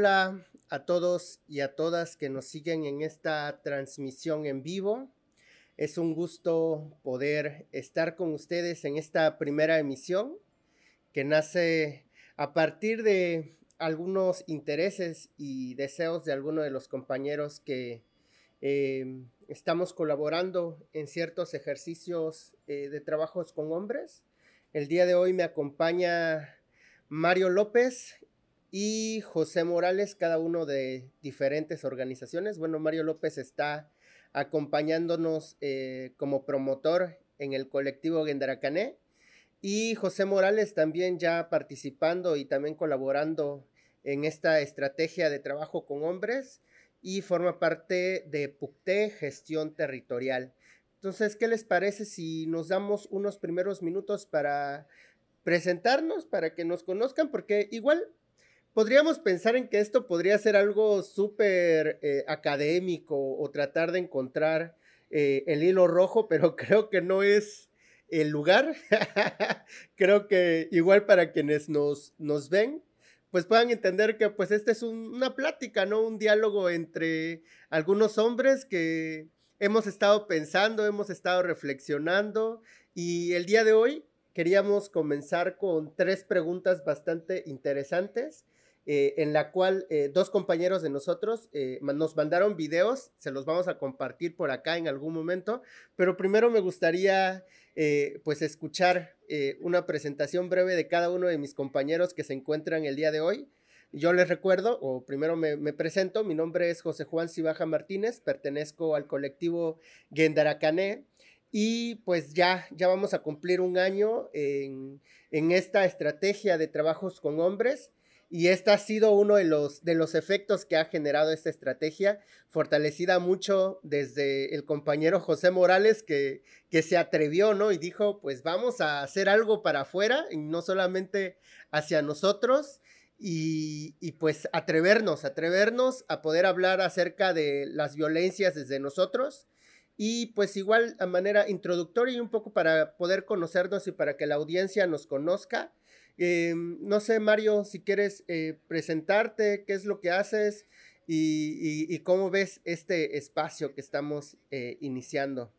Hola a todos y a todas que nos siguen en esta transmisión en vivo. Es un gusto poder estar con ustedes en esta primera emisión que nace a partir de algunos intereses y deseos de algunos de los compañeros que eh, estamos colaborando en ciertos ejercicios eh, de trabajos con hombres. El día de hoy me acompaña Mario López y José Morales, cada uno de diferentes organizaciones. Bueno, Mario López está acompañándonos eh, como promotor en el colectivo Gendaracané y José Morales también ya participando y también colaborando en esta estrategia de trabajo con hombres y forma parte de PUCTE, gestión territorial. Entonces, ¿qué les parece si nos damos unos primeros minutos para presentarnos, para que nos conozcan? Porque igual podríamos pensar en que esto podría ser algo súper eh, académico o tratar de encontrar eh, el hilo rojo, pero creo que no es el lugar. creo que igual para quienes nos, nos ven, pues puedan entender que pues esta es una plática, ¿no? Un diálogo entre algunos hombres que hemos estado pensando, hemos estado reflexionando y el día de hoy queríamos comenzar con tres preguntas bastante interesantes. Eh, en la cual eh, dos compañeros de nosotros eh, nos mandaron videos, se los vamos a compartir por acá en algún momento, pero primero me gustaría pues escuchar una presentación breve de cada uno de mis compañeros que se encuentran el día de hoy. Yo les recuerdo, o primero me, presento, mi nombre es José Juan Cibaja Martínez, pertenezco al colectivo Gendaracané y pues ya, ya vamos a cumplir un año en, en esta estrategia de trabajos con hombres y este ha sido uno de los, de los efectos que ha generado esta estrategia, fortalecida mucho desde el compañero José Morales, que, que se atrevió, ¿no? Y dijo, pues vamos a hacer algo para afuera, y no solamente hacia nosotros, y, y, pues atrevernos, atrevernos a poder hablar acerca de las violencias desde nosotros. Y pues igual a manera introductoria y un poco para poder conocernos y para que la audiencia nos conozca eh, no sé, Mario, si quieres eh, presentarte, qué es lo que haces y, cómo ves este espacio que estamos eh, iniciando.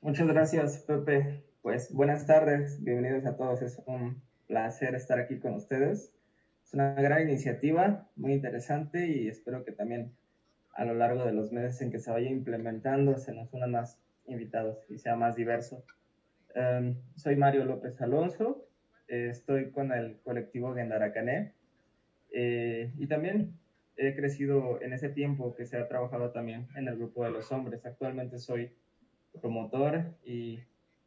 Muchas gracias, Pepe. Pues buenas tardes, bienvenidos a todos. Es un placer estar aquí con ustedes. Es una gran iniciativa, muy interesante y espero que también a lo largo de los meses en que se vaya implementando se nos unan más invitados y sea más diverso. Em, soy Mario López Alonso, estoy con el colectivo Gendaracané eh, y también he crecido en ese tiempo que se ha trabajado también en el grupo de los hombres. Actualmente soy promotor y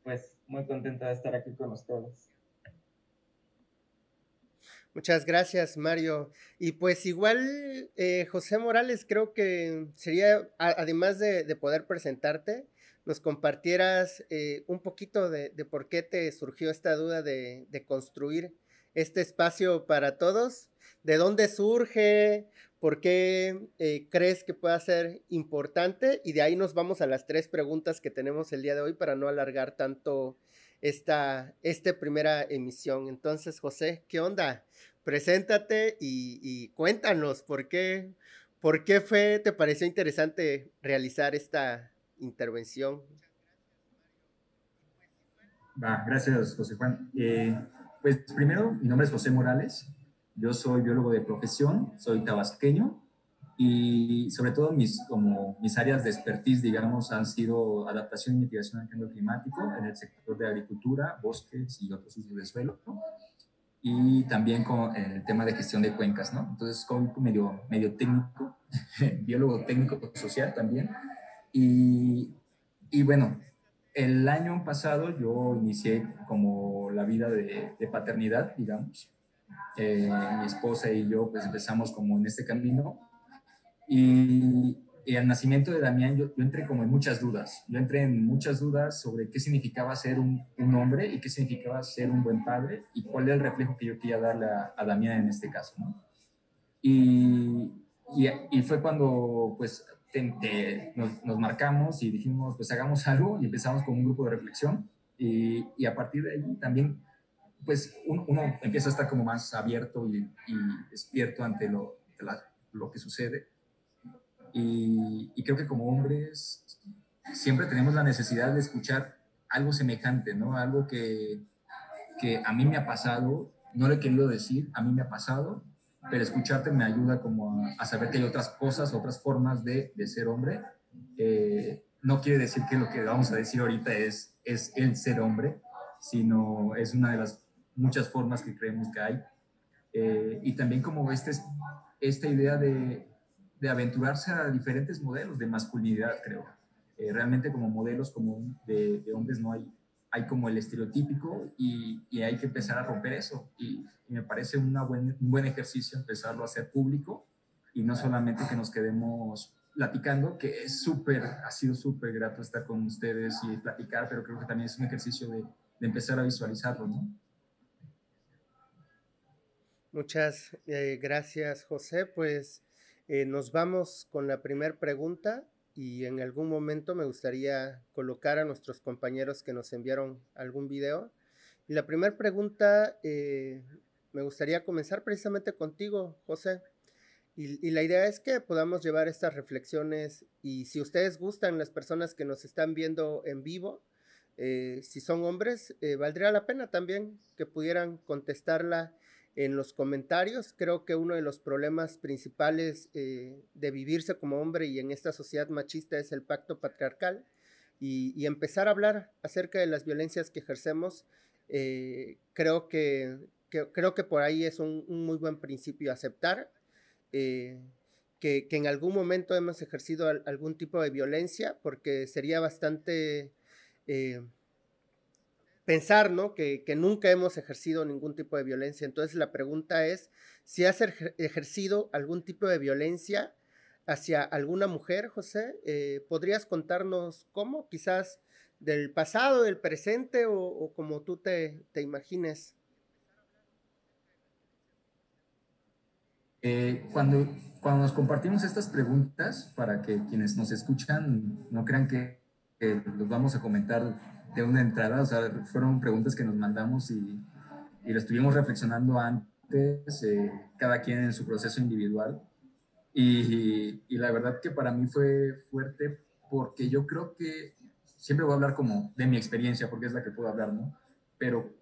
pues muy contento de estar aquí con ustedes. Muchas gracias, Mario. Y pues igual, eh, José Morales, creo que sería, además de, de poder presentarte, nos compartieras eh, un poquito de, por qué te surgió esta duda de, construir este espacio para todos, de dónde surge, por qué eh, crees que pueda ser importante y de ahí nos vamos a las tres preguntas que tenemos el día de hoy para no alargar tanto esta, primera emisión. Entonces, José, ¿qué onda? Preséntate y, cuéntanos por qué, por qué te pareció interesante realizar esta, intervención. gracias, José Juan. Eh, pues primero, mi nombre es José Morales. Yo soy biólogo de profesión, soy tabasqueño y sobre todo mis, como mis áreas de expertise, digamos, han sido adaptación y mitigación al cambio climático en el sector de agricultura, bosques y otros usos de suelo. Y también con el tema de gestión de cuencas, ¿no? Entonces, como medio, medio técnico, biólogo técnico social también y, y, bueno, el año pasado yo inicié como la vida de, paternidad, digamos. Eh, mi esposa y yo pues empezamos como en este camino y, y al nacimiento de Damián yo, yo, entré como en muchas dudas. Yo entré en muchas dudas sobre qué significaba ser un, un, hombre y qué significaba ser un buen padre y cuál era el reflejo que yo quería darle a, a Damián en este caso. Y, y, y, fue cuando pues nos, marcamos y dijimos, pues hagamos algo y empezamos con un grupo de reflexión y, y, a partir de ahí también pues uno, empieza a estar como más abierto y, despierto ante lo, lo que sucede. Y, y, creo que como hombres siempre tenemos la necesidad de escuchar algo semejante, ¿no? Algo que, que a mí me ha pasado, no lo he querido decir, a mí me ha pasado, pero escucharte me ayuda como a, saber que hay otras cosas, otras formas de, de ser hombre. Eh, no quiere decir que lo que vamos a decir ahorita es, es el ser hombre, sino es una de las muchas formas que creemos que hay. Eh, y también como este, esta idea de, de, aventurarse a diferentes modelos de masculinidad, creo. Eh, realmente como modelos como de, de, hombres no hay, hay como el estereotípico y, y hay que empezar a romper eso. Y, me parece una buen, un buen ejercicio empezarlo a hacer público y no solamente que nos quedemos platicando, que es súper, ha sido súper grato estar con ustedes y platicar, pero creo que también es un ejercicio de, de empezar a visualizarlo, ¿no? Muchas eh, gracias, José. Pues eh, nos vamos con la primera pregunta y en algún momento me gustaría colocar a nuestros compañeros que nos enviaron algún video. Y la primera pregunta, eh, me gustaría comenzar precisamente contigo, José. Y, y, la idea es que podamos llevar estas reflexiones y si ustedes gustan, las personas que nos están viendo en vivo, si son hombres, valdría la pena también que pudieran contestarla en los comentarios. Creo que uno de los problemas principales eh, de vivirse como hombre y en esta sociedad machista es el pacto patriarcal y, empezar a hablar acerca de las violencias que ejercemos. Eh, creo, que, creo que por ahí es un, muy buen principio aceptar eh, que, que, en algún momento hemos ejercido algún tipo de violencia porque sería bastante pensar, ¿no? Que, nunca hemos ejercido ningún tipo de violencia. Entonces la pregunta es si has ejercido algún tipo de violencia hacia alguna mujer, José. Eh, ¿Podrías contarnos cómo? Quizás del pasado, del presente o, como tú te, imagines. Eh, cuando, cuando nos compartimos estas preguntas, para que quienes nos escuchan no crean que, que los vamos a comentar de una entrada, o sea, fueron preguntas que nos mandamos y, y lo estuvimos reflexionando antes, eh, cada quien en su proceso individual. Y, y, la verdad que para mí fue fuerte porque yo creo que siempre voy a hablar como de mi experiencia, porque es la que puedo hablar, ¿no? Pero,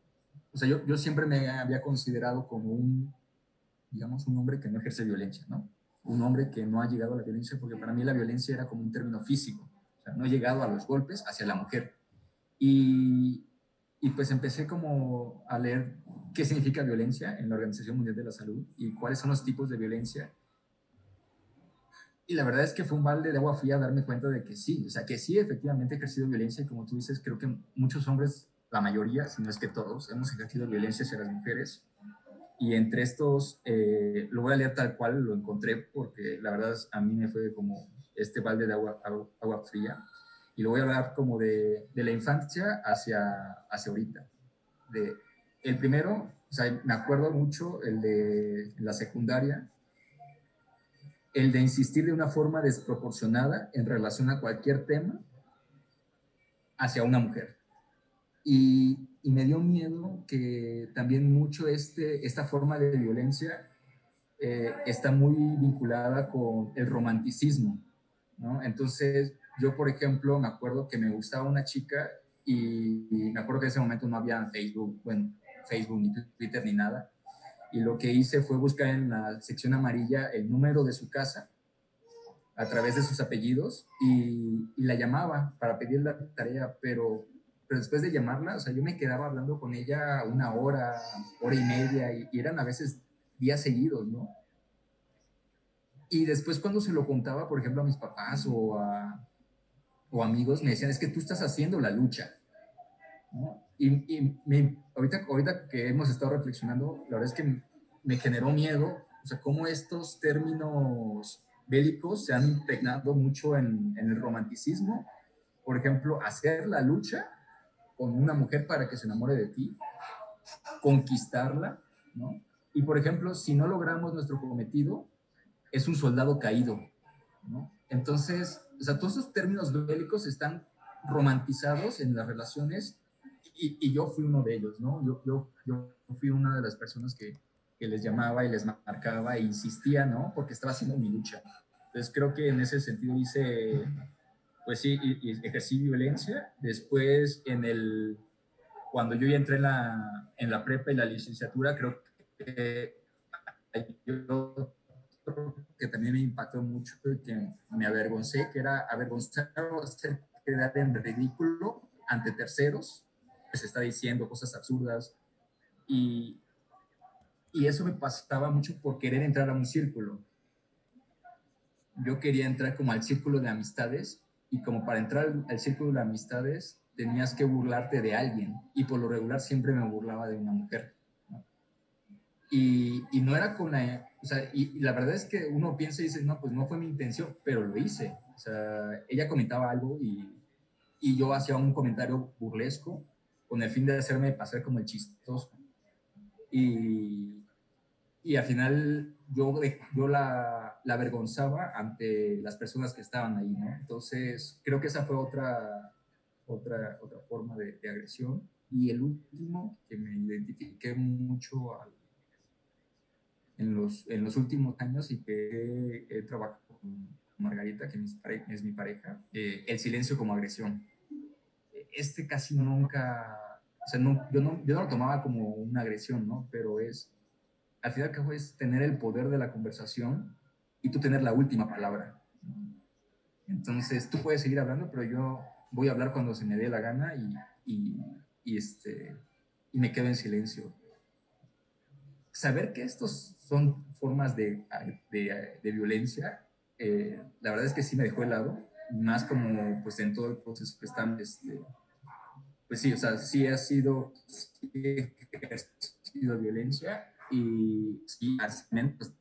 o sea, yo, yo siempre me había considerado como un, digamos, un hombre que no ejerce violencia, ¿no? Un hombre que no ha llegado a la violencia, porque para mí la violencia era como un término físico, o sea, no he llegado a los golpes hacia la mujer y, y, pues empecé como a leer qué significa violencia en la Organización Mundial de la Salud y cuáles son los tipos de violencia. Y la verdad es que fue un balde de agua fría darme cuenta de que sí, o sea, que sí efectivamente he ejercido violencia y como tú dices, creo que muchos hombres, la mayoría, si no es que todos, hemos ejercido violencia hacia las mujeres. Y entre estos, eh, lo voy a leer tal cual lo encontré porque la verdad a mí me fue como este balde de agua, agua, agua fría y lo voy a hablar como de, de la infancia hacia, hacia ahorita. De, el primero, o sea, me acuerdo mucho el de la secundaria, el de insistir de una forma desproporcionada en relación a cualquier tema hacia una mujer. Y, y me dio miedo que también mucho este, esta forma de violencia eh, está muy vinculada con el romanticismo, ¿no? Entonces, yo, por ejemplo, me acuerdo que me gustaba una chica y, me acuerdo que en ese momento no había Facebook, bueno, Facebook ni Twitter ni nada. Y lo que hice fue buscar en la sección amarilla el número de su casa a través de sus apellidos y, la llamaba para pedirle la tarea, pero, pero después de llamarla, o sea, yo me quedaba hablando con ella una hora, hora y media y, y eran a veces días seguidos, ¿no? Y después cuando se lo contaba, por ejemplo, a mis papás o a, o amigos me decían, es que tú estás haciendo la lucha. Y, me, ahorita, que hemos estado reflexionando, la verdad es que me generó miedo, o sea, cómo estos términos bélicos se han impregnado mucho en, el romanticismo. Por ejemplo, hacer la lucha con una mujer para que se enamore de ti, conquistarla. Y por ejemplo, si no logramos nuestro cometido, es un soldado caído. Entonces, o sea, todos esos términos bélicos están romantizados en las relaciones y, yo fui uno de ellos, ¿no? Yo, yo, yo fui una de las personas que, que les llamaba y les marcaba e insistía, ¿no? Porque estaba haciendo mi lucha. Entonces creo que en ese sentido hice, pues sí, y, ejercí violencia. Después, en el, cuando yo ya entré en la, en la prepa y la licenciatura, creo que yo que también me impactó mucho y que me avergoncé, que era avergonzar o quedar en ridículo ante terceros, que se está diciendo cosas absurdas. Y, y eso me pasaba mucho por querer entrar a un círculo. Yo quería entrar como al círculo de amistades y como para entrar al círculo de amistades tenías que burlarte de alguien y por lo regular siempre me burlaba de una mujer. Y, y, no era con la... O sea, y, la verdad es que uno piensa y dice, no, pues no fue mi intención, pero lo hice. O sea, ella comentaba algo y, y yo hacía un comentario burlesco con el fin de hacerme pasar como el chistoso. Y, y al final yo, yo la, la, avergonzaba ante las personas que estaban ahí, ¿no? Entonces, creo que esa fue otra, otra, otra forma de, de agresión. Y el último, que me identifiqué mucho al, en los, en los últimos años y que he, trabajado con Margarita, que es mi pareja, eh, el silencio como agresión. Este casi nunca, o sea, no, yo, no, yo no lo tomaba como una agresión, ¿no? Pero es, al final que es tener el poder de la conversación y tú tener la última palabra. Entonces, tú puedes seguir hablando, pero yo voy a hablar cuando se me dé la gana y, y, y este, y me quedo en silencio saber que estos son formas de, de, violencia, eh, la verdad es que sí me dejó helado, más como pues en todo el proceso que están, este, pues sí, o sea, sí ha sido, ha sido violencia y sí, pues,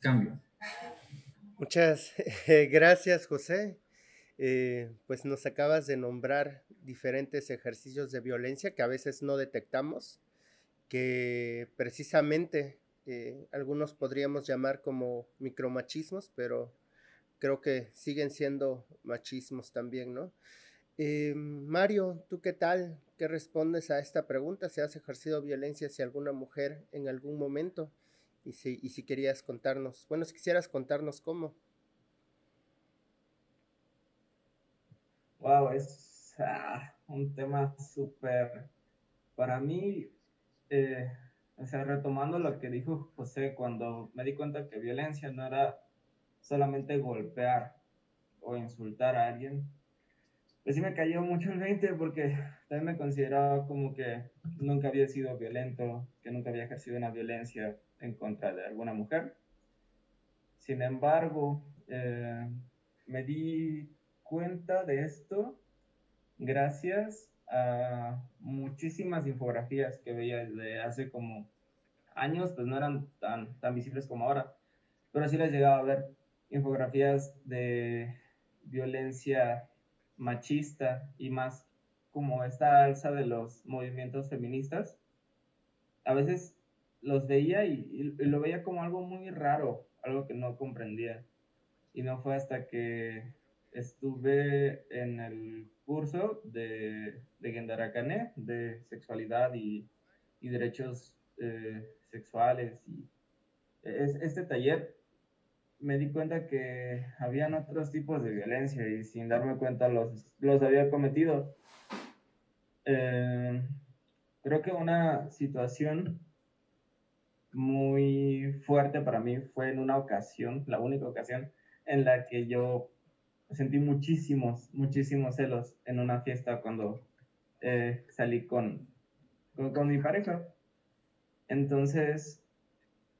cambio. Muchas gracias, José. Eh, pues nos acabas de nombrar diferentes ejercicios de violencia que a veces no detectamos, que precisamente eh, algunos podríamos llamar como micromachismos, pero creo que siguen siendo machismos también, ¿no? Eh, Mario, ¿tú qué tal? ¿Qué respondes a esta pregunta? ¿Se has ejercido violencia hacia alguna mujer en algún momento? Y si, y si querías contarnos, bueno, si quisieras contarnos cómo. Wow, es Ah, un tema súper, para mí, eh, o sea, retomando lo que dijo José, cuando me di cuenta que violencia no era solamente golpear o insultar a alguien, pues sí me cayó mucho el 20 porque también me consideraba como que nunca había sido violento, que nunca había ejercido una violencia en contra de alguna mujer. Sin embargo, eh, me di cuenta de esto gracias a muchísimas infografías que veía desde hace como años, pues no eran tan, tan visibles como ahora, pero sí les llegaba a ver infografías de violencia machista y más como esta alza de los movimientos feministas. A veces los veía y, y, lo veía como algo muy raro, algo que no comprendía. Y no fue hasta que estuve en el curso de, de Gendarakane, de sexualidad y, y derechos eh, sexuales. Y es, este taller me di cuenta que habían otros tipos de violencia y sin darme cuenta los, los había cometido. Eh, creo que una situación muy fuerte para mí fue en una ocasión, la única ocasión en la que yo sentí muchísimos, muchísimos celos en una fiesta cuando eh, salí con, con, mi pareja. Entonces,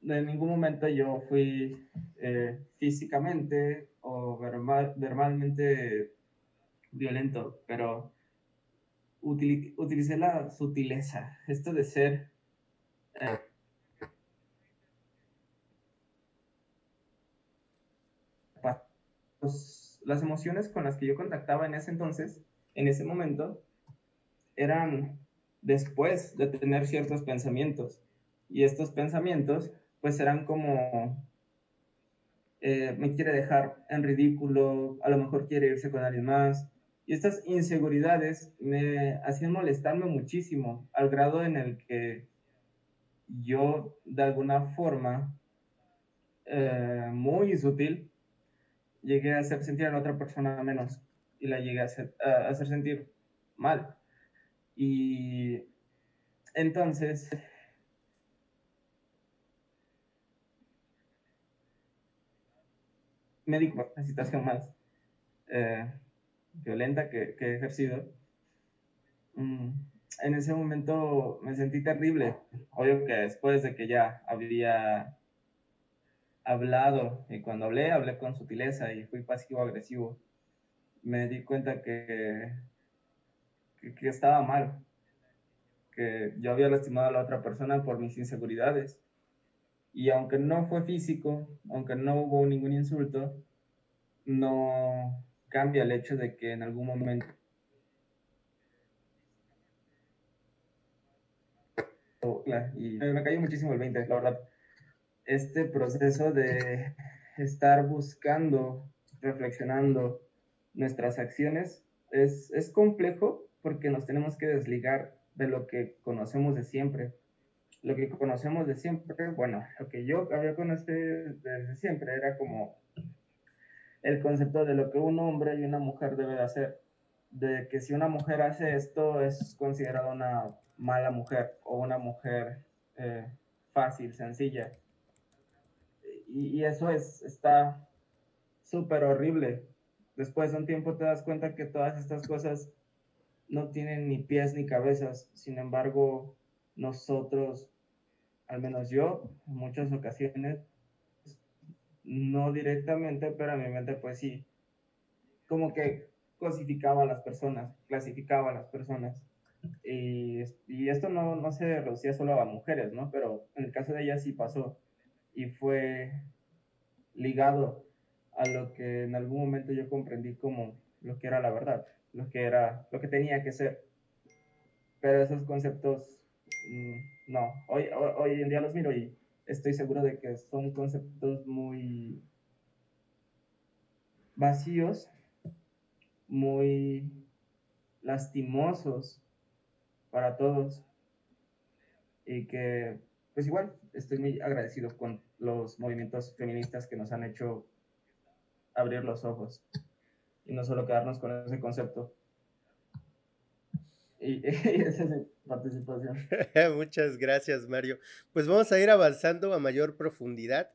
en ningún momento yo fui eh, físicamente o verbalmente violento, pero utilicé la sutileza, esto de ser... Eh, las emociones con las que yo contactaba en ese entonces, en ese momento, eran después de tener ciertos pensamientos. Y estos pensamientos, pues eran como eh, me quiere dejar en ridículo, a lo mejor quiere irse con alguien más. Y estas inseguridades me hacían molestarme muchísimo, al grado en el que yo, de alguna forma, eh, muy sutil, llegué a hacer sentir a la otra persona menos y la llegué a hacer, a hacer sentir mal. Y entonces me di la situación más eh, violenta que, he ejercido. Mm, en ese momento me sentí terrible. Obvio que después de que ya había hablado, y cuando hablé, hablé con sutileza y fui pasivo-agresivo, me di cuenta que, que, estaba mal, que yo había lastimado a la otra persona por mis inseguridades. Y aunque no fue físico, aunque no hubo ningún insulto, no cambia el hecho de que en algún momento y me cayó muchísimo el 20, la verdad. Este proceso de estar buscando, reflexionando nuestras acciones es, es complejo porque nos tenemos que desligar de lo que conocemos de siempre. Lo que conocemos de siempre, bueno, lo que yo había conocido desde siempre era como el concepto de lo que un hombre y una mujer debe de hacer. De que si una mujer hace esto es considerada una mala mujer o una mujer eh, fácil, sencilla. Y, eso es, está súper horrible. Después de un tiempo te das cuenta que todas estas cosas no tienen ni pies ni cabezas. Sin embargo, nosotros, al menos yo, en muchas ocasiones, no directamente, pero a mi mente pues sí, como que cosificaba a las personas, clasificaba a las personas. Y, y esto no, no, se reducía solo a mujeres, ¿no? Pero en el caso de ella sí pasó y fue ligado a lo que en algún momento yo comprendí como lo que era la verdad, lo que era, lo que tenía que ser. Pero esos conceptos, mm, no, hoy, hoy en día los miro y estoy seguro de que son conceptos muy vacíos, muy lastimosos para todos y que pues igual estoy muy agradecido con los movimientos feministas que nos han hecho abrir los ojos y no solo quedarnos con ese concepto. Y, esa es mi participación. Muchas gracias, Mario. Pues vamos a ir avanzando a mayor profundidad.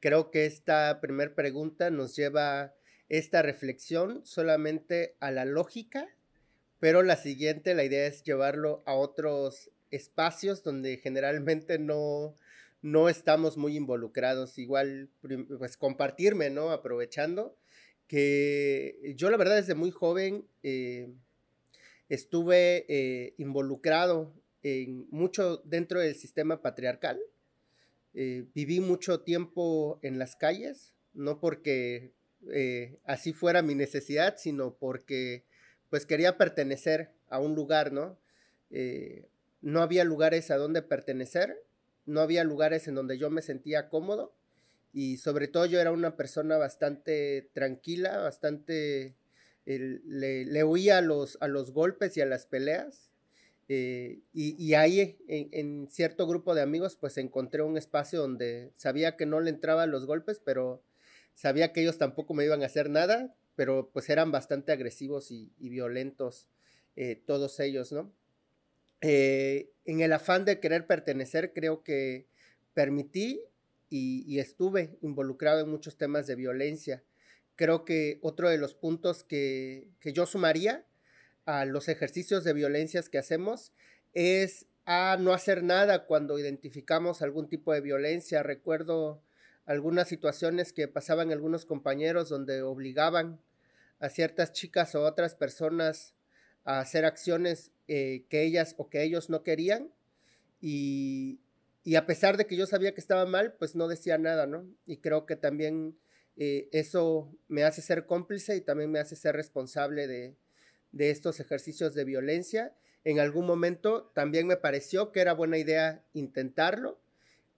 Creo que esta primera pregunta nos lleva esta reflexión solamente a la lógica, pero la siguiente, la idea es llevarlo a otros espacios donde generalmente no, no estamos muy involucrados. Igual, pues compartirme, ¿no? Aprovechando que yo la verdad desde muy joven... Eh, estuve eh, involucrado en mucho dentro del sistema patriarcal. Eh, viví mucho tiempo en las calles, no porque así fuera mi necesidad, sino porque pues quería pertenecer a un lugar, ¿no? no había lugares a donde pertenecer, no había lugares en donde yo me sentía cómodo y sobre todo yo era una persona bastante tranquila, bastante le, huía a los, a los golpes y a las peleas. Eh, y, ahí en, cierto grupo de amigos pues encontré un espacio donde sabía que no le entraban los golpes, pero sabía que ellos tampoco me iban a hacer nada, pero pues eran bastante agresivos y, violentos eh, todos ellos, ¿no? Eh, en el afán de querer pertenecer creo que permití y estuve involucrado en muchos temas de violencia creo que otro de los puntos que, yo sumaría a los ejercicios de violencias que hacemos es a no hacer nada cuando identificamos algún tipo de violencia. Recuerdo algunas situaciones que pasaban algunos compañeros donde obligaban a ciertas chicas o otras personas a hacer acciones eh, que ellas o que ellos no querían y, y, a pesar de que yo sabía que estaba mal, pues no decía nada, ¿no? Y creo que también eh, eso me hace ser cómplice y también me hace ser responsable de, estos ejercicios de violencia. En algún momento también me pareció que era buena idea intentarlo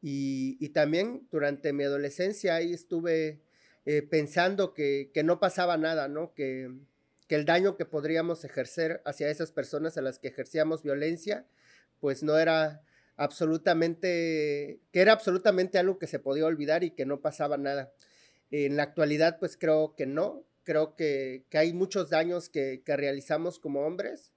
y, también durante mi adolescencia ahí estuve eh, pensando que, no pasaba nada, ¿no? Que, que, el daño que podríamos ejercer hacia esas personas a las que ejercíamos violencia, pues no era absolutamente, que era absolutamente algo que se podía olvidar y que no pasaba nada. En la actualidad, pues creo que no, creo que, hay muchos daños que, realizamos como hombres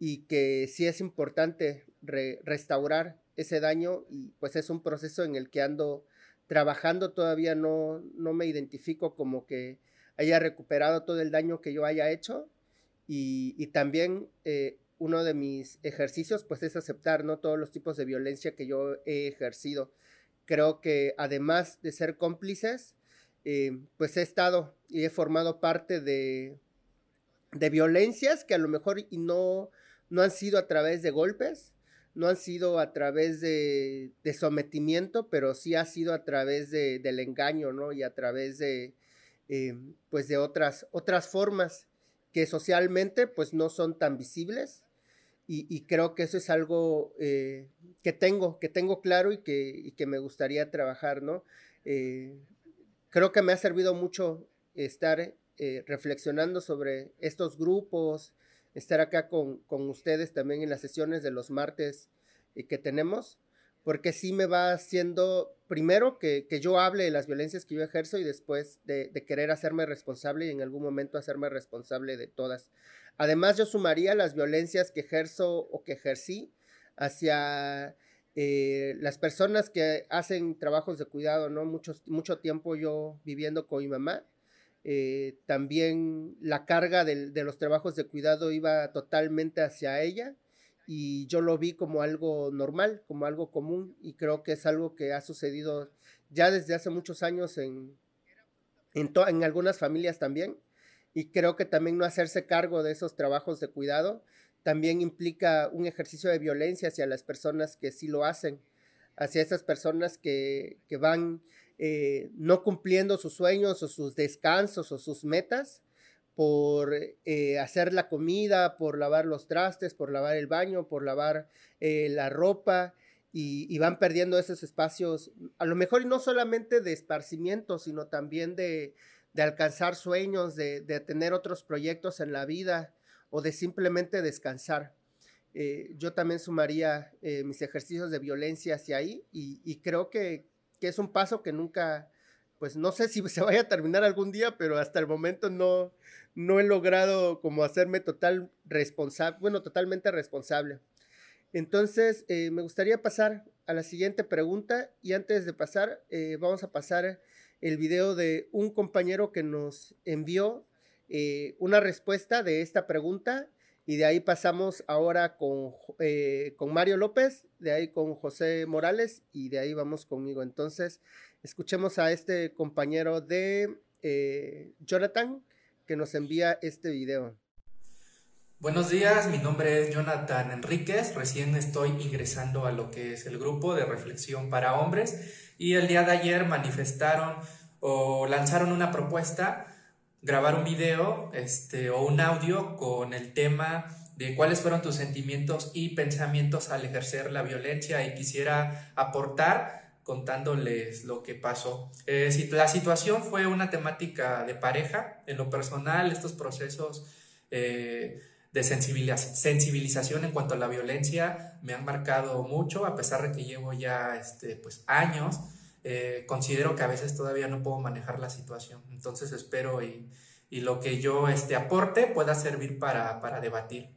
y que sí es importante restaurar ese daño y pues es un proceso en el que ando trabajando, todavía no, no me identifico como que haya recuperado todo el daño que yo haya hecho y, también eh, uno de mis ejercicios pues es aceptar no todos los tipos de violencia que yo he ejercido. Creo que además de ser cómplices, eh, pues he estado y he formado parte de, de violencias que a lo mejor y no, no han sido a través de golpes, no han sido a través de, sometimiento, pero sí ha sido a través del engaño, ¿no? Y a través de, eh, pues de otras, otras formas que socialmente, pues no son tan visibles. Y, creo que eso es algo eh, que tengo, que tengo claro y que, que me gustaría trabajar, ¿no? Eh, creo que me ha servido mucho estar reflexionando sobre estos grupos, estar acá con, ustedes también en las sesiones de los martes eh, que tenemos, porque sí me va haciendo, primero, que, yo hable de las violencias que yo ejerzo y después de, querer hacerme responsable y en algún momento hacerme responsable de todas. Además, yo sumaría las violencias que ejerzo o que ejercí hacia eh, las personas que hacen trabajos de cuidado, ¿no? Mucho, mucho tiempo yo viviendo con mi mamá eh, también la carga de, los trabajos de cuidado iba totalmente hacia ella y yo lo vi como algo normal, como algo común y creo que es algo que ha sucedido ya desde hace muchos años en, en, en algunas familias también y creo que también no hacerse cargo de esos trabajos de cuidado también implica un ejercicio de violencia hacia las personas que sí lo hacen, hacia esas personas que, que van eh, no cumpliendo sus sueños o sus descansos o sus metas por eh, hacer la comida, por lavar los trastes, por lavar el baño, por lavar eh, la ropa y, van perdiendo esos espacios, a lo mejor no solamente de esparcimiento, sino también de, alcanzar sueños, de, tener otros proyectos en la vida o de simplemente descansar. yo también sumaría mis ejercicios de violencia hacia ahí y creo que es un paso que nunca, pues no sé si se vaya a terminar algún día, pero hasta el momento no, no he logrado como hacerme total responsable, bueno, totalmente responsable. Entonces, eh, me gustaría pasar a la siguiente pregunta y antes de pasar, eh, vamos a pasar el video de un compañero que nos envió eh, una respuesta de esta pregunta y de ahí pasamos ahora con, eh, con Mario López, de ahí con José Morales y de ahí vamos conmigo. Entonces, escuchemos a este compañero de eh, Jonathan que nos envía este video. Buenos días, mi nombre es Jonathan Enríquez, recién estoy ingresando a lo que es el grupo de reflexión para hombres y el día de ayer manifestaron o lanzaron una propuesta grabar un video este, o un audio con el tema de cuáles fueron tus sentimientos y pensamientos al ejercer la violencia y quisiera aportar contándoles lo que pasó. Eh, la situación fue una temática de pareja. En lo personal, estos procesos eh, de sensibilización en cuanto a la violencia me han marcado mucho, a pesar de que llevo ya este, pues, años eh, considero que a veces todavía no puedo manejar la situación. Entonces espero y, lo que yo este, aporte pueda servir para, debatir.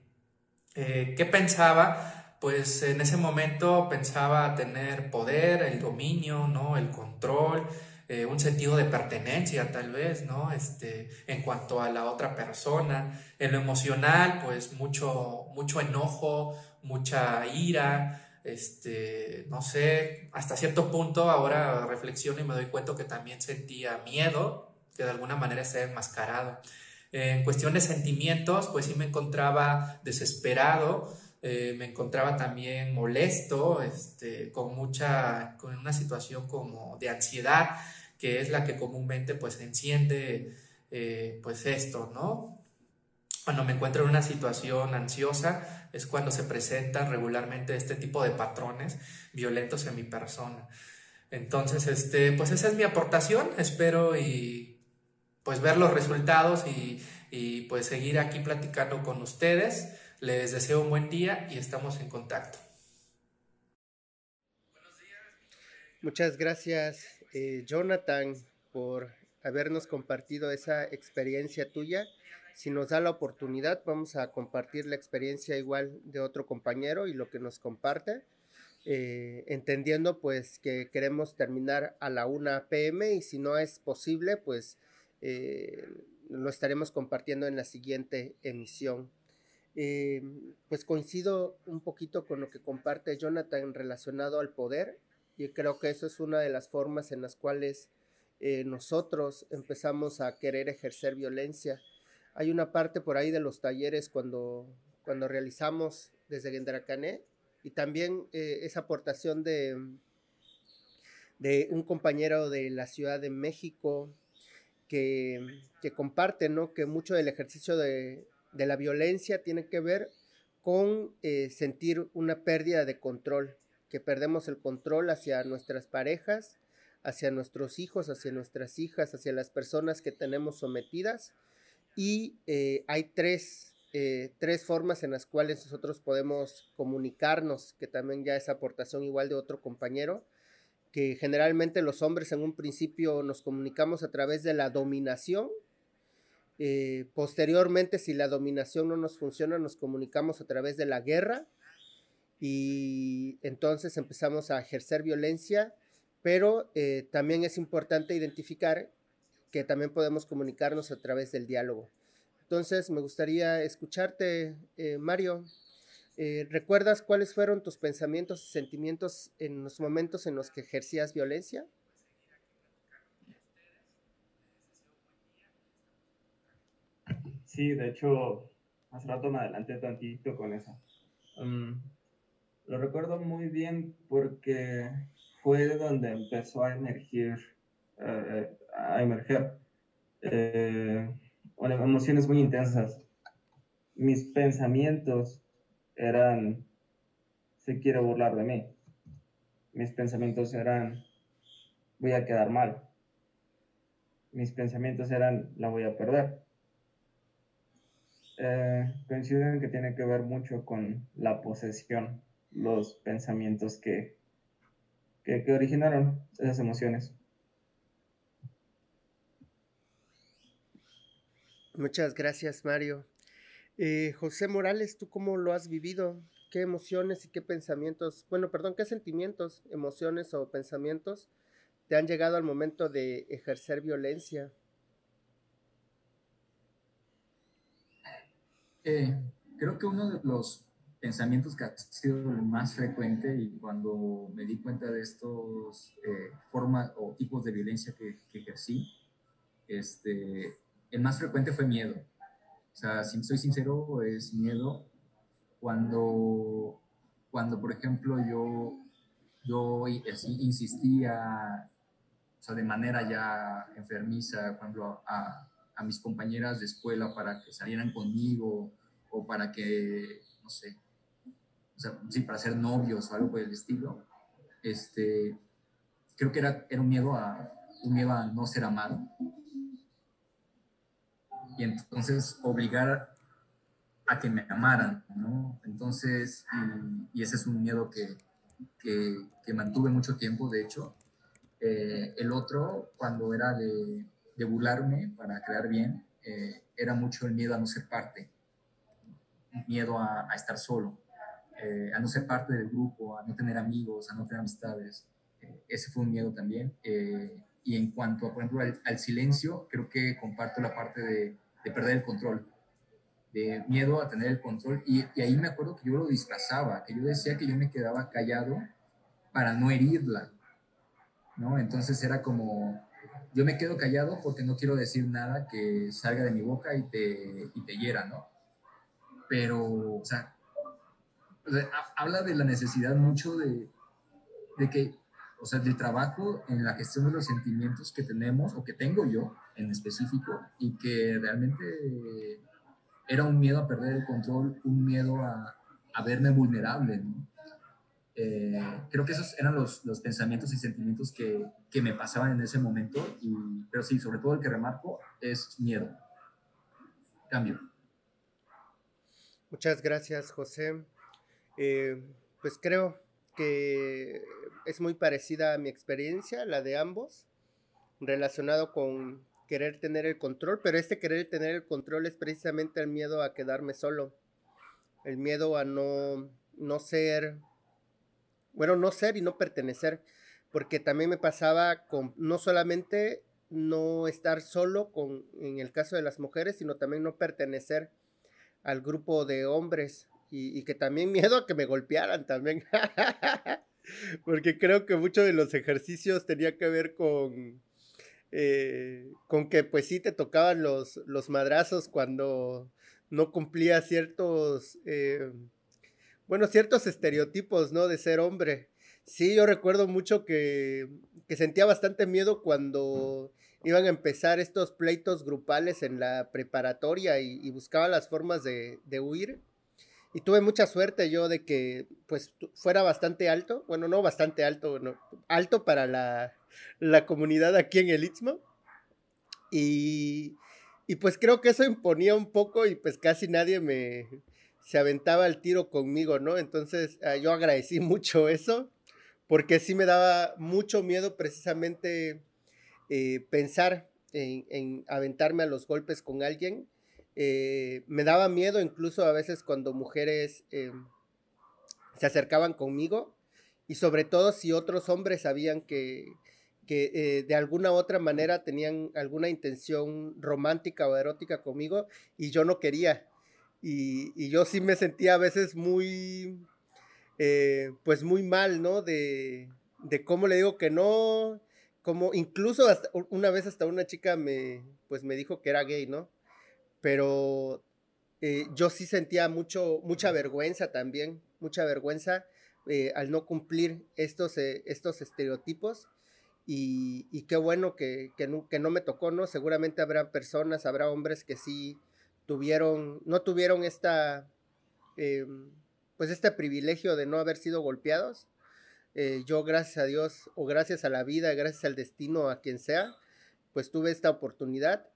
Eh, ¿Qué pensaba? Pues en ese momento pensaba tener poder, el dominio, ¿no? el control, eh, un sentido de pertenencia tal vez, ¿no? Este, en cuanto a la otra persona. En lo emocional, pues mucho, mucho enojo, mucha ira, este, no sé, hasta cierto punto ahora reflexiono y me doy cuenta que también sentía miedo, que de alguna manera se enmascarado. en cuestión de sentimientos, pues sí me encontraba desesperado, eh, me encontraba también molesto, este, con mucha, con una situación como de ansiedad, que es la que comúnmente pues enciende eh, pues esto, ¿no? Cuando me encuentro en una situación ansiosa es cuando se presentan regularmente este tipo de patrones violentos en mi persona. Entonces, este, pues esa es mi aportación. Espero y, pues ver los resultados y, y pues seguir aquí platicando con ustedes. Les deseo un buen día y estamos en contacto. Muchas gracias, eh, Jonathan, por habernos compartido esa experiencia tuya. Si nos da la oportunidad, vamos a compartir la experiencia igual de otro compañero y lo que nos comparte, eh, entendiendo pues que queremos terminar a la 1 pm y si no es posible, pues eh, lo estaremos compartiendo en la siguiente emisión. pues coincido un poquito con lo que comparte Jonathan relacionado al poder y creo que eso es una de las formas en las cuales eh, nosotros empezamos a querer ejercer violencia. Hay una parte por ahí de los talleres cuando, cuando realizamos desde Gendracané y también eh, esa aportación de, un compañero de la Ciudad de México que, comparte ¿no? que mucho del ejercicio de, de, la violencia tiene que ver con eh, sentir una pérdida de control que perdemos el control hacia nuestras parejas, hacia nuestros hijos, hacia nuestras hijas, hacia las personas que tenemos sometidas. Y eh, hay tres, eh, tres formas en las cuales nosotros podemos comunicarnos, que también ya es aportación igual de otro compañero, que generalmente los hombres en un principio nos comunicamos a través de la dominación. Eh, posteriormente, si la dominación no nos funciona, nos comunicamos a través de la guerra y entonces empezamos a ejercer violencia, pero eh, también es importante identificar que también podemos comunicarnos a través del diálogo. Entonces, me gustaría escucharte, eh, Mario. Eh, ¿Recuerdas cuáles fueron tus pensamientos y sentimientos en los momentos en los que ejercías violencia? Sí, de hecho, hace rato me adelanté tantito con eso. Mm, lo recuerdo muy bien porque fue donde empezó a emergir, eh, a emerger eh, emociones muy intensas. Mis pensamientos eran, se quiere burlar de mí. Mis pensamientos eran, voy a quedar mal. Mis pensamientos eran, la voy a perder. Eh, coinciden que tiene que ver mucho con la posesión los pensamientos que, que, originaron esas emociones. Muchas gracias, Mario. Eh, José Morales, ¿tú cómo lo has vivido? ¿Qué emociones y qué pensamientos, bueno, perdón, qué sentimientos, emociones o pensamientos te han llegado al momento de ejercer violencia? Eh, creo que uno de los pensamientos que ha sido el más frecuente y cuando me di cuenta de estos eh, formas o tipos de violencia que, que, ejercí, este, el más frecuente fue miedo. O sea, si soy sincero, es miedo cuando, cuando por ejemplo, yo, yo insistía, o sea, de manera ya enfermiza, cuando a, a mis compañeras de escuela para que salieran conmigo o para que, no sé, o sea, sí, para ser novios o algo por el estilo, este, creo que era, era un, miedo a, un miedo a no ser amado. Y entonces obligar a que me amaran, ¿no? Entonces, y, ese es un miedo que, que, que, mantuve mucho tiempo, de hecho. Eh, el otro, cuando era de, de burlarme para quedar bien, eh, era mucho el miedo a no ser parte, miedo a, a estar solo. Eh, a no ser parte del grupo, a no tener amigos, a no tener amistades. Eh, ese fue un miedo también. Eh, y en cuanto, por ejemplo, al, silencio, creo que comparto la parte de, de, perder el control, de miedo a tener el control. Y, ahí me acuerdo que yo lo disfrazaba, que yo decía que yo me quedaba callado para no herirla, ¿no? Entonces era como, yo me quedo callado porque no quiero decir nada que salga de mi boca y te, y te hiera, ¿no? Pero, o sea, habla de la necesidad mucho de, de que, o sea, del trabajo en la gestión de los sentimientos que tenemos o que tengo yo en específico y que realmente era un miedo a perder el control, un miedo a, a verme vulnerable, ¿no? eh, creo que esos eran los, los pensamientos y sentimientos que, que, me pasaban en ese momento, y, pero sí, sobre todo el que remarco es miedo. Cambio. Muchas gracias, José. Eh, pues creo que es muy parecida a mi experiencia, la de ambos, relacionado con querer tener el control, pero este querer tener el control es precisamente el miedo a quedarme solo, el miedo a no, no ser, bueno, no ser y no pertenecer, porque también me pasaba con no solamente no estar solo con, en el caso de las mujeres, sino también no pertenecer al grupo de hombres y, y que también miedo a que me golpearan también. porque creo que muchos de los ejercicios tenía que ver con, eh, con que pues sí te tocaban los, los madrazos cuando no cumplía ciertos, eh, bueno, ciertos estereotipos, ¿no? De ser hombre. Sí, yo recuerdo mucho que, que sentía bastante miedo cuando iban a empezar estos pleitos grupales en la preparatoria y, buscaba las formas de, de, huir. Y tuve mucha suerte yo de que pues fuera bastante alto, bueno, no bastante alto, no, alto para la, la comunidad aquí en el Istmo. Y, y pues creo que eso imponía un poco y pues casi nadie me se aventaba el tiro conmigo, ¿no? Entonces ah, yo agradecí mucho eso porque sí me daba mucho miedo precisamente eh, pensar en, aventarme a los golpes con alguien. Eh, me daba miedo incluso a veces cuando mujeres eh, se acercaban conmigo y sobre todo si otros hombres sabían que, eh, de alguna otra manera tenían alguna intención romántica o erótica conmigo y yo no quería. Y, yo sí me sentía a veces muy, eh, pues muy mal, ¿no? De, de cómo le digo que no, como incluso una vez hasta una chica me, pues me dijo que era gay, ¿no? Pero eh, yo sí sentía mucho, mucha vergüenza también, mucha vergüenza al no cumplir estos, estos estereotipos y, qué bueno que, no, que, no, me tocó, ¿no? Seguramente habrá personas, habrá hombres que sí tuvieron, no tuvieron esta, eh, pues este privilegio de no haber sido golpeados. Eh, yo, gracias a Dios, o gracias a la vida, gracias al destino, a quien sea, pues tuve esta oportunidad,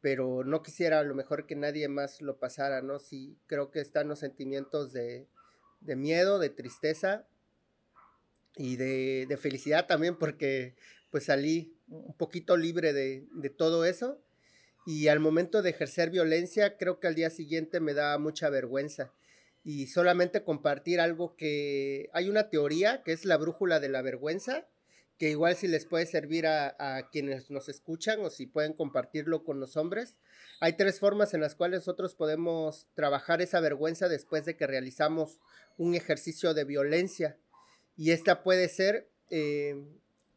pero no quisiera a lo mejor que nadie más lo pasara, ¿no? Sí, creo que están los sentimientos de, miedo, de tristeza, y de, de, felicidad también porque pues salí un poquito libre de, de, todo eso y al momento de ejercer violencia creo que al día siguiente me da mucha vergüenza y solamente compartir algo que hay una teoría que es la brújula de la vergüenza que igual si les puede servir a, quienes nos escuchan o si pueden compartirlo con los hombres. Hay tres formas en las cuales nosotros podemos trabajar esa vergüenza después de que realizamos un ejercicio de violencia y esta puede ser eh,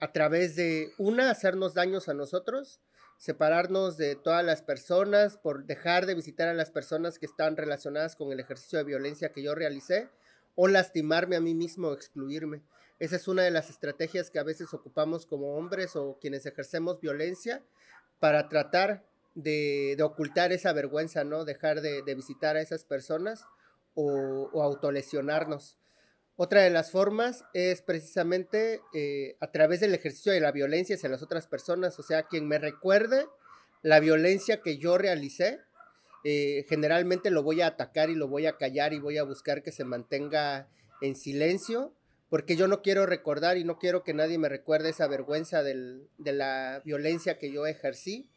a través de, una, hacernos daños a nosotros, separarnos de todas las personas, por dejar de visitar a las personas que están relacionadas con el ejercicio de violencia que yo realicé, o lastimarme a mí mismo o excluirme. Esa es una de las estrategias que a veces ocupamos como hombres o quienes ejercemos violencia para tratar de, ocultar esa vergüenza, ¿no? Dejar de, visitar a esas personas o, o autolesionarnos. Otra de las formas es precisamente eh, a través del ejercicio de la violencia hacia las otras personas, o sea, quien me recuerde la violencia que yo realicé, eh, generalmente lo voy a atacar y lo voy a callar y voy a buscar que se mantenga en silencio, porque yo no quiero recordar y no quiero que nadie me recuerde esa vergüenza de la violencia que yo ejercí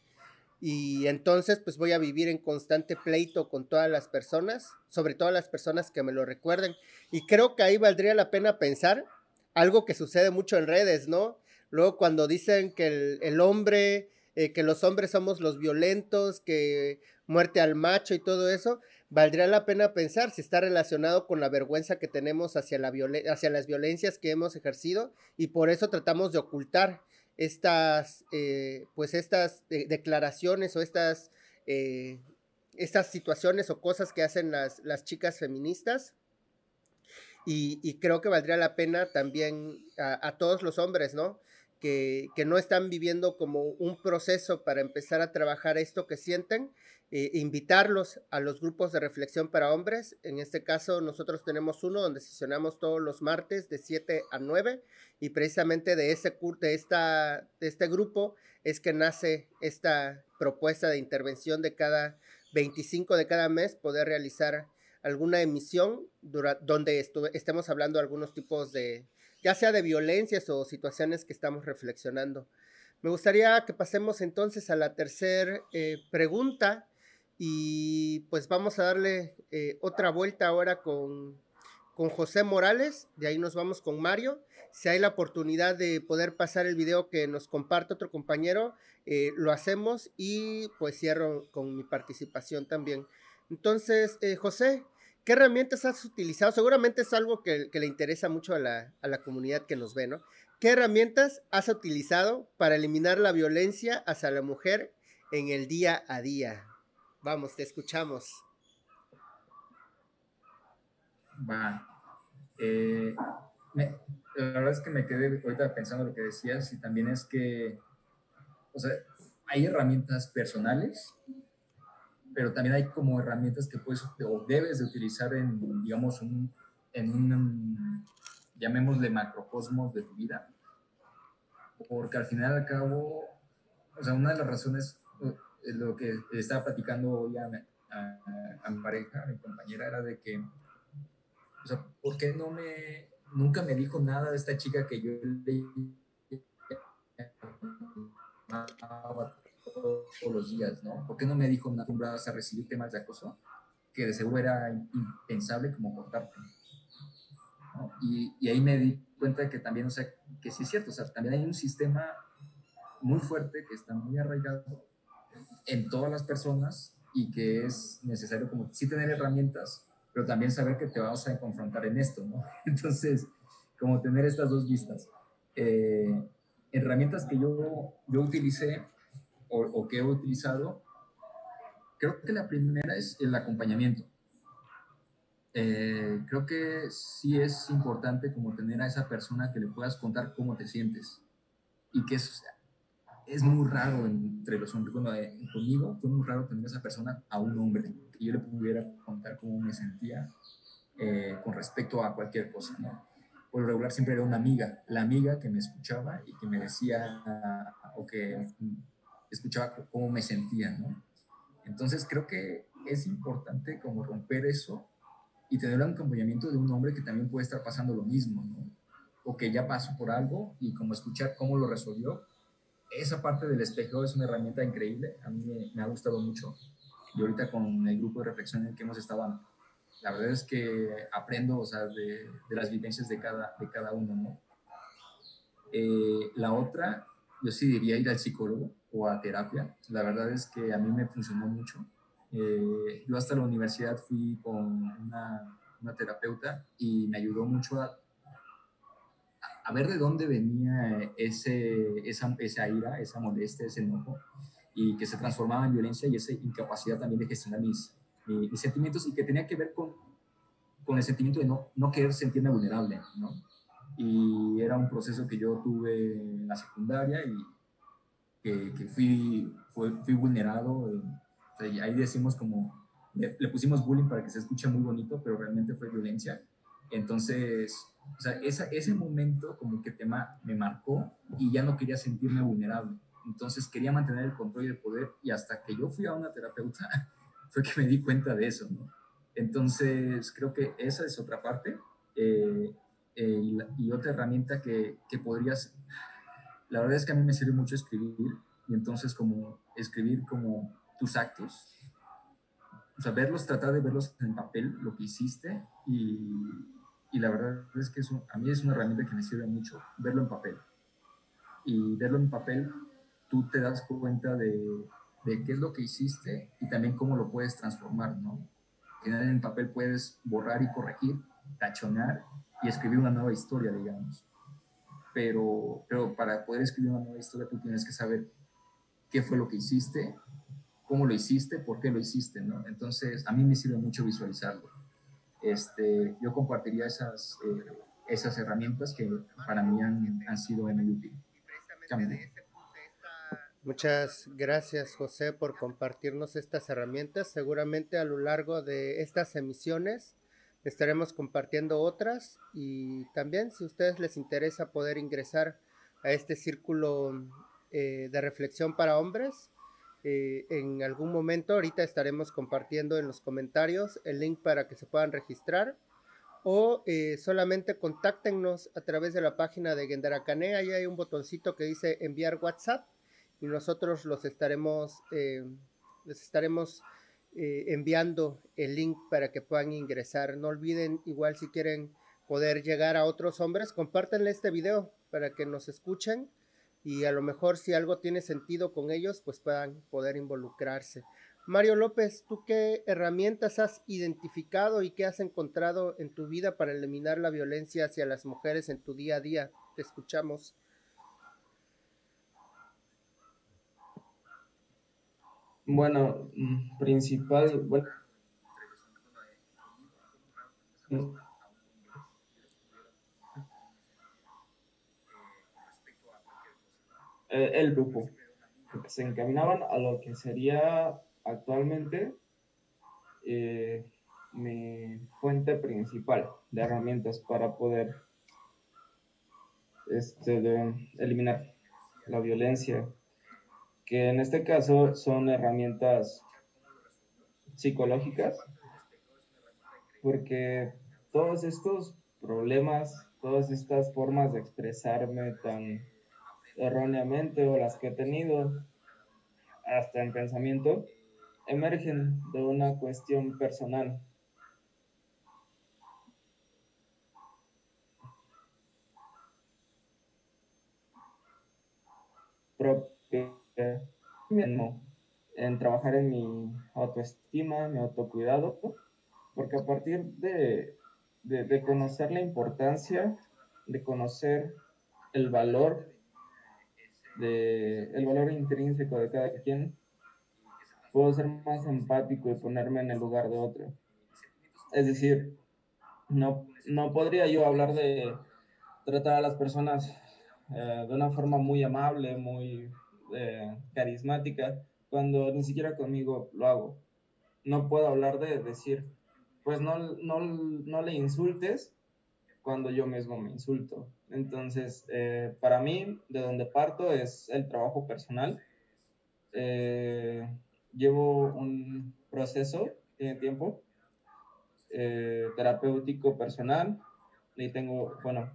y entonces pues voy a vivir en constante pleito con todas las personas, sobre todo las personas que me lo recuerden. Y creo que ahí valdría la pena pensar algo que sucede mucho en redes, ¿no? Luego cuando dicen que el, hombre, eh, que los hombres somos los violentos, que muerte al macho y todo eso, valdría la pena pensar si está relacionado con la vergüenza que tenemos hacia, la hacia las violencias que hemos ejercido y por eso tratamos de ocultar estas, eh, pues estas declaraciones o estas, eh, estas situaciones o cosas que hacen las, las chicas feministas. Y, creo que valdría la pena también a, todos los hombres, ¿no? que, no están viviendo como un proceso para empezar a trabajar esto que sienten, eh, invitarlos a los grupos de reflexión para hombres. En este caso, nosotros tenemos uno donde sesionamos todos los martes de 7 a 9 y precisamente de, ese, de, esta, de este grupo es que nace esta propuesta de intervención de cada 25 de cada mes, poder realizar alguna emisión donde estemos hablando de algunos tipos de, ya sea de violencias o situaciones que estamos reflexionando. Me gustaría que pasemos entonces a la tercera eh, pregunta y pues vamos a darle eh, otra vuelta ahora con, con José Morales, de ahí nos vamos con Mario. Si hay la oportunidad de poder pasar el video que nos comparte otro compañero, eh, lo hacemos y pues cierro con mi participación también. Entonces, José, ¿Qué herramientas has utilizado? Seguramente es algo que, le interesa mucho a la, comunidad que nos ve, ¿no? ¿Qué herramientas has utilizado para eliminar la violencia hacia la mujer en el día a día? Vamos, te escuchamos. Va. Eh, la verdad es que me quedé ahorita pensando lo que decías y también es que, o sea, hay herramientas personales pero también hay como herramientas que puedes o debes de utilizar en, digamos, un, en un, llamémosle macrocosmos de tu vida. Porque al final al cabo, o sea, una de las razones, lo que estaba platicando hoy a, a, mi pareja, a mi compañera, era de que, o sea, ¿por qué no me, nunca me dijo nada de esta chica que yo le todos los días, ¿no? ¿Por qué no me dijo acostumbradas a recibir temas de acoso? Que de seguro era impensable como contarte. ¿no? Y, y, ahí me di cuenta de que también, o sea, que sí es cierto, o sea, también hay un sistema muy fuerte que está muy arraigado en todas las personas y que es necesario como sí tener herramientas, pero también saber que te vas a confrontar en esto, ¿no? Entonces, como tener estas dos vistas. Eh, herramientas que yo, yo utilicé o, que he utilizado, creo que la primera es el acompañamiento. Eh, creo que sí es importante como tener a esa persona que le puedas contar cómo te sientes y que es, es muy raro entre los hombres. Bueno, eh, conmigo fue muy raro tener a esa persona a un hombre, que yo le pudiera contar cómo me sentía eh, con respecto a cualquier cosa, ¿no? Por lo regular siempre era una amiga, la amiga que me escuchaba y que me decía, o que escuchaba cómo me sentía, ¿no? Entonces creo que es importante como romper eso y tener un acompañamiento de un hombre que también puede estar pasando lo mismo, ¿no? O que ya pasó por algo y como escuchar cómo lo resolvió. Esa parte del espejo es una herramienta increíble, a mí me, ha gustado mucho. Y ahorita con el grupo de reflexión en el que hemos estado, la verdad es que aprendo, o sea, de, las vivencias de cada, de cada uno, ¿no? Eh, la otra, yo sí diría ir al psicólogo, o a terapia. La verdad es que a mí me funcionó mucho. Eh, yo hasta la universidad fui con una, una, terapeuta y me ayudó mucho a, a ver de dónde venía ese, esa, esa ira, esa molestia, ese enojo, y que se transformaba en violencia y esa incapacidad también de gestionar mis, mis, sentimientos y que tenía que ver con, con el sentimiento de no, no querer sentirme vulnerable, ¿no? Y era un proceso que yo tuve en la secundaria y que, fui, fui vulnerado. ahí decimos como, le, pusimos bullying para que se escuche muy bonito, pero realmente fue violencia. Entonces, o sea, esa, ese momento como que te me marcó y ya no quería sentirme vulnerable. Entonces quería mantener el control y el poder y hasta que yo fui a una terapeuta fue que me di cuenta de eso, ¿no? Entonces creo que esa es otra parte. Eh, eh, y, y, otra herramienta que, que podrías la verdad es que a mí me sirve mucho escribir y entonces como escribir como tus actos, o sea, verlos, tratar de verlos en papel, lo que hiciste y, y la verdad es que a mí es una herramienta que me sirve mucho, verlo en papel. Y verlo en papel, tú te das cuenta de, de qué es lo que hiciste y también cómo lo puedes transformar, ¿no? Que en papel puedes borrar y corregir, tachonar y escribir una nueva historia, digamos pero, pero para poder escribir una nueva historia tú tienes que saber qué fue lo que hiciste, cómo lo hiciste, por qué lo hiciste, ¿no? Entonces, a mí me sirve mucho visualizarlo. Este, yo compartiría esas, eh, esas herramientas que para mí han, han sido muy útiles. Muchas gracias José por compartirnos estas herramientas. Seguramente a lo largo de estas emisiones estaremos compartiendo otras y también si a ustedes les interesa poder ingresar a este círculo eh, de reflexión para hombres, eh, en algún momento ahorita estaremos compartiendo en los comentarios el link para que se puedan registrar o eh, solamente contáctenos a través de la página de Gendaracane. Ahí hay un botoncito que dice enviar WhatsApp y nosotros los estaremos, eh, les estaremos enviando el link para que puedan ingresar. No olviden, igual si quieren poder llegar a otros hombres, compártanle este video para que nos escuchen y a lo mejor si algo tiene sentido con ellos, pues puedan poder involucrarse. Mario López, ¿tú qué herramientas has identificado y qué has encontrado en tu vida para eliminar la violencia hacia las mujeres en tu día a día? Te escuchamos. Bueno, mm, principal, bueno, eh, el grupo, se encaminaban a lo que sería actualmente eh, mi fuente principal de herramientas para poder este, eliminar la violencia que en este caso son herramientas psicológicas, porque todos estos problemas, todas estas formas de expresarme tan erróneamente o las que he tenido hasta en pensamiento, emergen de una cuestión personal. propia en trabajar en mi autoestima, mi autocuidado, porque a partir de, de, conocer la importancia, de conocer el valor, de, el valor intrínseco de cada quien, puedo ser más empático y ponerme en el lugar de otro. Es decir, no, no podría yo hablar de tratar a las personas eh, de una forma muy amable, muy eh, carismática cuando ni siquiera conmigo lo hago. No puedo hablar de decir, pues no, no, no le insultes cuando yo mismo me insulto. Entonces, eh, para mí, de donde parto es el trabajo personal. Eh, llevo un proceso, tiene tiempo, terapéutico personal, y tengo, bueno,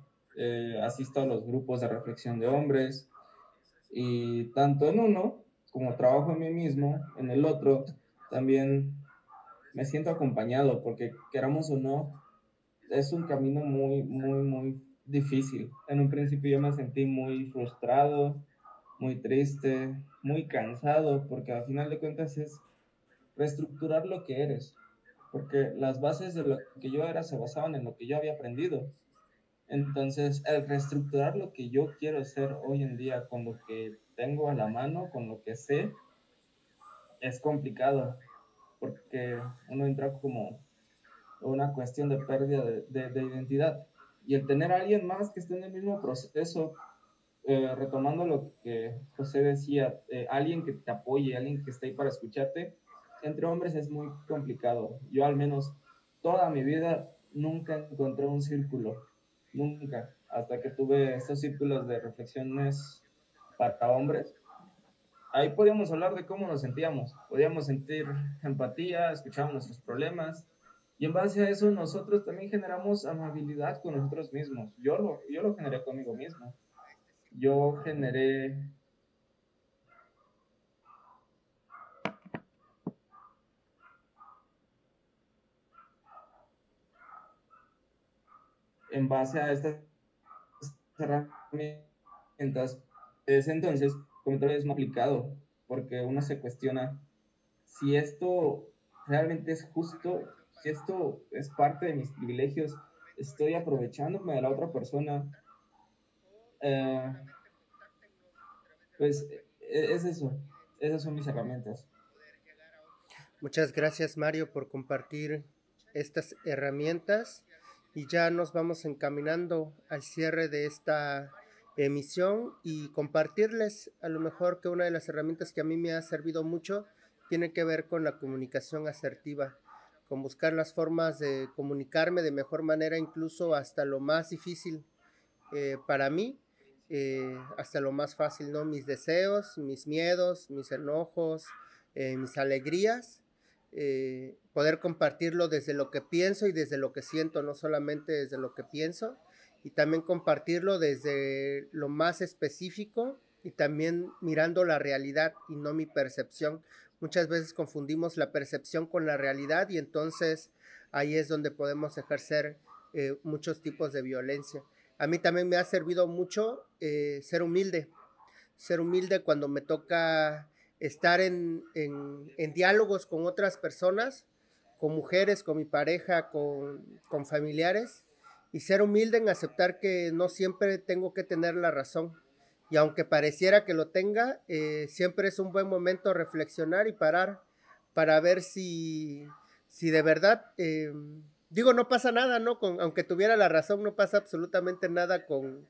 asisto a los grupos de reflexión de hombres, y tanto en uno, como trabajo en mí mismo, en el otro, también me siento acompañado, porque queramos o no, es un camino muy, muy, muy difícil. En un principio yo me sentí muy frustrado, muy triste, muy cansado, porque al final de cuentas es reestructurar lo que eres, porque las bases de lo que yo era se basaban en lo que yo había aprendido. Entonces, el reestructurar lo que yo quiero ser hoy en día con lo que tengo a la mano, con lo que sé, es complicado, porque uno entra como una cuestión de pérdida de, identidad. Y el tener a alguien más que esté en el mismo proceso, eh, retomando lo que José decía, eh, alguien que te apoye, alguien que esté ahí para escucharte, entre hombres es muy complicado. Yo al menos toda mi vida nunca encontré un círculo nunca, hasta que tuve estos círculos de reflexiones para hombres. Ahí podíamos hablar de cómo nos sentíamos, podíamos sentir empatía, escuchábamos nuestros problemas y en base a eso nosotros también generamos amabilidad con nosotros mismos. Yo lo, yo lo generé conmigo mismo. Yo generé en base a estas herramientas, es entonces, como te es aplicado, porque uno se cuestiona si esto realmente es justo, esto es parte de mis privilegios, estoy aprovechándome de la otra persona. Eh, pues e, es eso, esas son mis herramientas. Muchas gracias Mario por compartir estas herramientas y ya nos vamos encaminando al cierre de esta emisión y compartirles a lo mejor que una de las herramientas que a mí me ha servido mucho tiene que ver con la comunicación asertiva, con buscar las formas de comunicarme de mejor manera, incluso hasta lo más difícil eh, para mí, eh, hasta lo más fácil, ¿no? Mis deseos, mis miedos, mis enojos, eh, mis alegrías, poder compartirlo desde lo que pienso y desde lo que siento, no solamente desde lo que pienso, y también compartirlo desde lo más específico y también mirando la realidad y no mi percepción, Muchas veces confundimos la percepción con la realidad y entonces ahí es donde podemos ejercer eh, muchos tipos de violencia. A mí también me ha servido mucho eh, ser humilde, ser humilde cuando me toca estar en, diálogos con otras personas, con mujeres, con mi pareja, con, con familiares, y ser humilde en aceptar que no siempre tengo que tener la razón y aunque pareciera que lo tenga, eh, siempre es un buen momento reflexionar y parar para ver si, si de verdad, eh, digo, no pasa nada, ¿no? Con, aunque tuviera la razón, no pasa absolutamente nada con,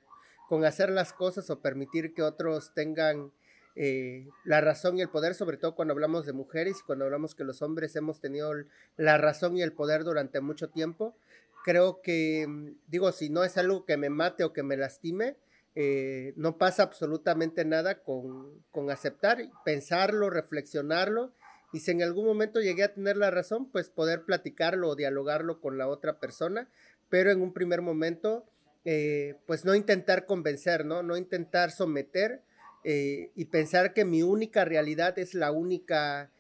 con hacer las cosas o permitir que otros tengan eh, la razón y el poder, sobre todo cuando hablamos de mujeres y cuando hablamos que los hombres hemos tenido la razón y el poder durante mucho tiempo. Creo que, digo, si no es algo que me mate o que me lastime, eh, no pasa absolutamente nada con, con, aceptar, pensarlo, reflexionarlo y si en algún momento llegué a tener la razón, pues poder platicarlo o dialogarlo con la otra persona, pero en un primer momento, eh, pues no intentar convencer, ¿no? No intentar someter eh, y pensar que mi única realidad es la única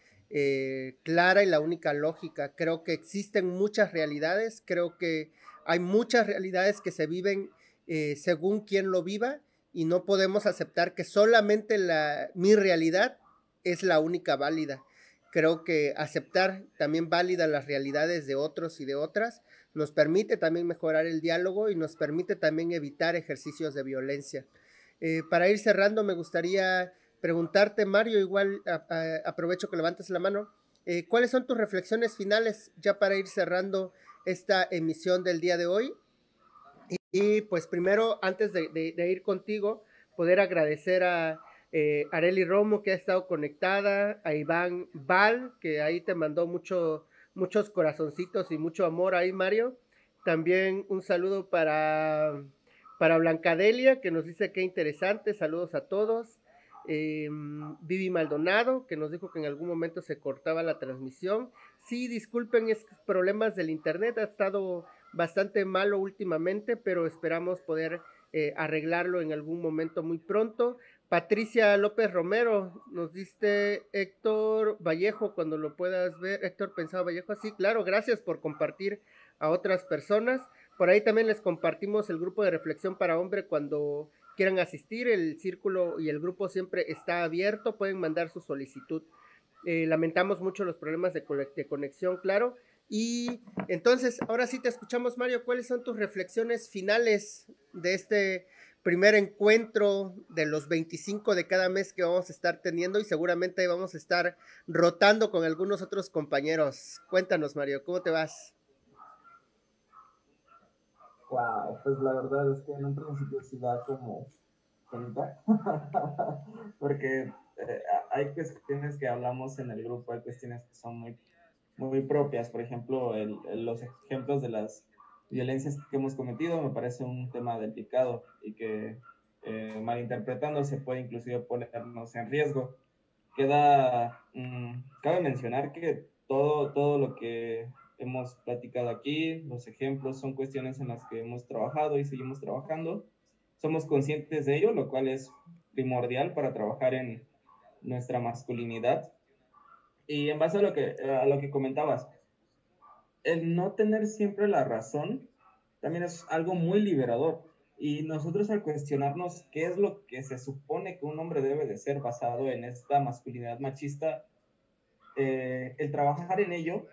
clara y la única lógica. Creo que existen muchas realidades, creo que hay muchas realidades que se viven eh, según quien lo viva y no podemos aceptar que solamente la, mi realidad es la única válida. Creo que aceptar también válida las realidades de otros y de otras nos permite también mejorar el diálogo y nos permite también evitar ejercicios de violencia. Eh, para ir cerrando, me gustaría preguntarte, Mario, igual aprovecho que levantes la mano, eh, ¿cuáles son tus reflexiones finales ya para ir cerrando esta emisión del día de hoy? Y pues primero, antes de, ir contigo, poder agradecer a eh, Areli Romo que ha estado conectada, a Iván Val, que ahí te mandó mucho, muchos corazoncitos y mucho amor ahí, Mario. También un saludo para, para Blancadelia, que nos dice que interesante, saludos a todos. Eh, Vivi Maldonado, que nos dijo que en algún momento se cortaba la transmisión. Sí, disculpen, es problemas del internet, ha estado bastante malo últimamente, pero esperamos poder eh, arreglarlo en algún momento muy pronto. Patricia López Romero, nos diste Héctor Vallejo, cuando lo puedas ver. Héctor Pensado Vallejo, sí, claro, gracias por compartir a otras personas. Por ahí también les compartimos el grupo de reflexión para hombre cuando quieran asistir. El círculo y el grupo siempre está abierto, pueden mandar su solicitud. Eh, lamentamos mucho los problemas de, de conexión, claro. Y entonces, ahora sí te escuchamos, Mario. ¿Cuáles son tus reflexiones finales de este primer encuentro de los 25 de cada mes que vamos a estar teniendo? Y seguramente vamos a estar rotando con algunos otros compañeros. Cuéntanos, Mario, ¿cómo te vas? Wow, pues la verdad es que en un principio sí da como porque eh, hay cuestiones que hablamos en el grupo, hay cuestiones que son muy muy propias. Por ejemplo, los ejemplos de las violencias que hemos cometido me parece un tema delicado y que eh, malinterpretando se puede inclusive ponernos en riesgo. Queda, mm, cabe mencionar que todo, todo lo que hemos platicado aquí, los ejemplos son cuestiones en las que hemos trabajado y seguimos trabajando. Somos conscientes de ello, lo cual es primordial para trabajar en nuestra masculinidad y en base a lo que, a lo que comentabas, el no tener siempre la razón también es algo muy liberador. Y nosotros al cuestionarnos qué es lo que se supone que un hombre debe de ser basado en esta masculinidad machista, eh, el trabajar en ello,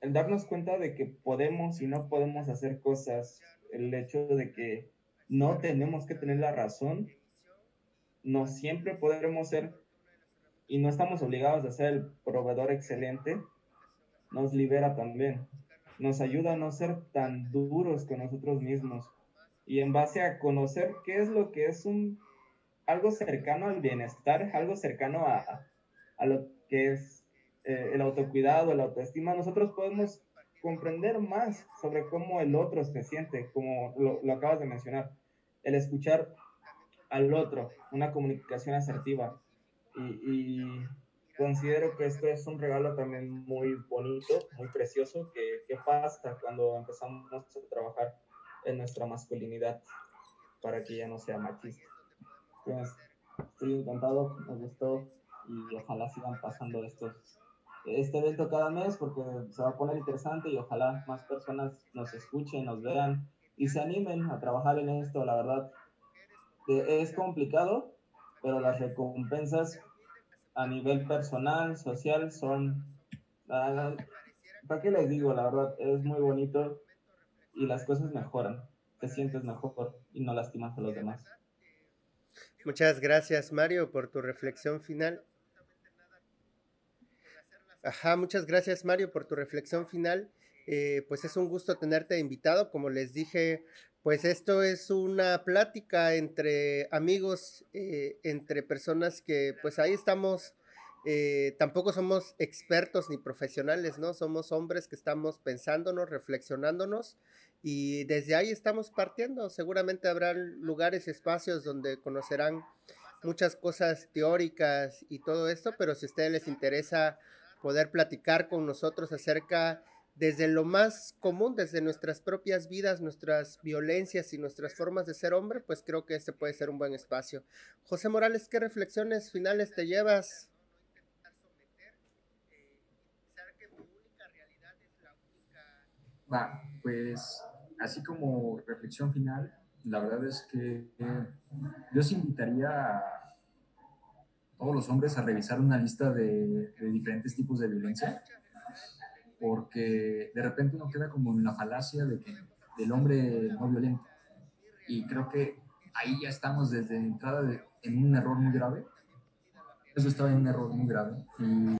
el darnos cuenta de que podemos y no podemos hacer cosas, el hecho de que no tenemos que tener la razón, no siempre podremos ser y no estamos obligados a ser el proveedor excelente, nos libera también. Nos ayuda a no ser tan duros con nosotros mismos. y en base a conocer qué es lo que es un algo cercano al bienestar, algo cercano a, a lo que es eh, el autocuidado, la autoestima, nosotros podemos comprender más sobre cómo el otro se siente, como lo, lo acabas de mencionar, el escuchar al otro, una comunicación asertiva. Y, y, considero que esto es un regalo también muy bonito, muy precioso, que, que pasa cuando empezamos a trabajar en nuestra masculinidad para que ya no sea machista. Pues, estoy encantado, me gustó y ojalá sigan pasando estos este evento cada mes porque se va a poner interesante y ojalá más personas nos escuchen, nos vean y se animen a trabajar en esto. La verdad, es complicado, pero las recompensas a nivel personal, social, son... ¿Para qué les digo? La verdad, es muy bonito y las cosas mejoran. Te sientes mejor y no lastimas a los demás. Muchas gracias, Mario, por tu reflexión final. Ajá, muchas gracias, Mario, por tu reflexión final. Eh, pues es un gusto tenerte invitado. Como les dije, pues esto es una plática entre amigos, eh, entre personas que pues ahí estamos. Eh, tampoco somos expertos ni profesionales, ¿no? Somos hombres que estamos pensándonos, reflexionándonos y desde ahí estamos partiendo. Seguramente habrá lugares, espacios donde conocerán muchas cosas teóricas y todo esto, pero si a ustedes les interesa poder platicar con nosotros acerca desde lo más común, desde nuestras propias vidas, nuestras violencias y nuestras formas de ser hombre, pues creo que este puede ser un buen espacio. José Morales, ¿qué reflexiones finales te llevas? Va, pues así como reflexión final, la verdad es que yo os invitaría a todos los hombres a revisar una lista de diferentes tipos de violencia porque de repente uno queda como en la falacia de que, del hombre no violento. Y creo que ahí ya estamos desde entrada en un error muy grave. Eso estaba en un error muy grave. Y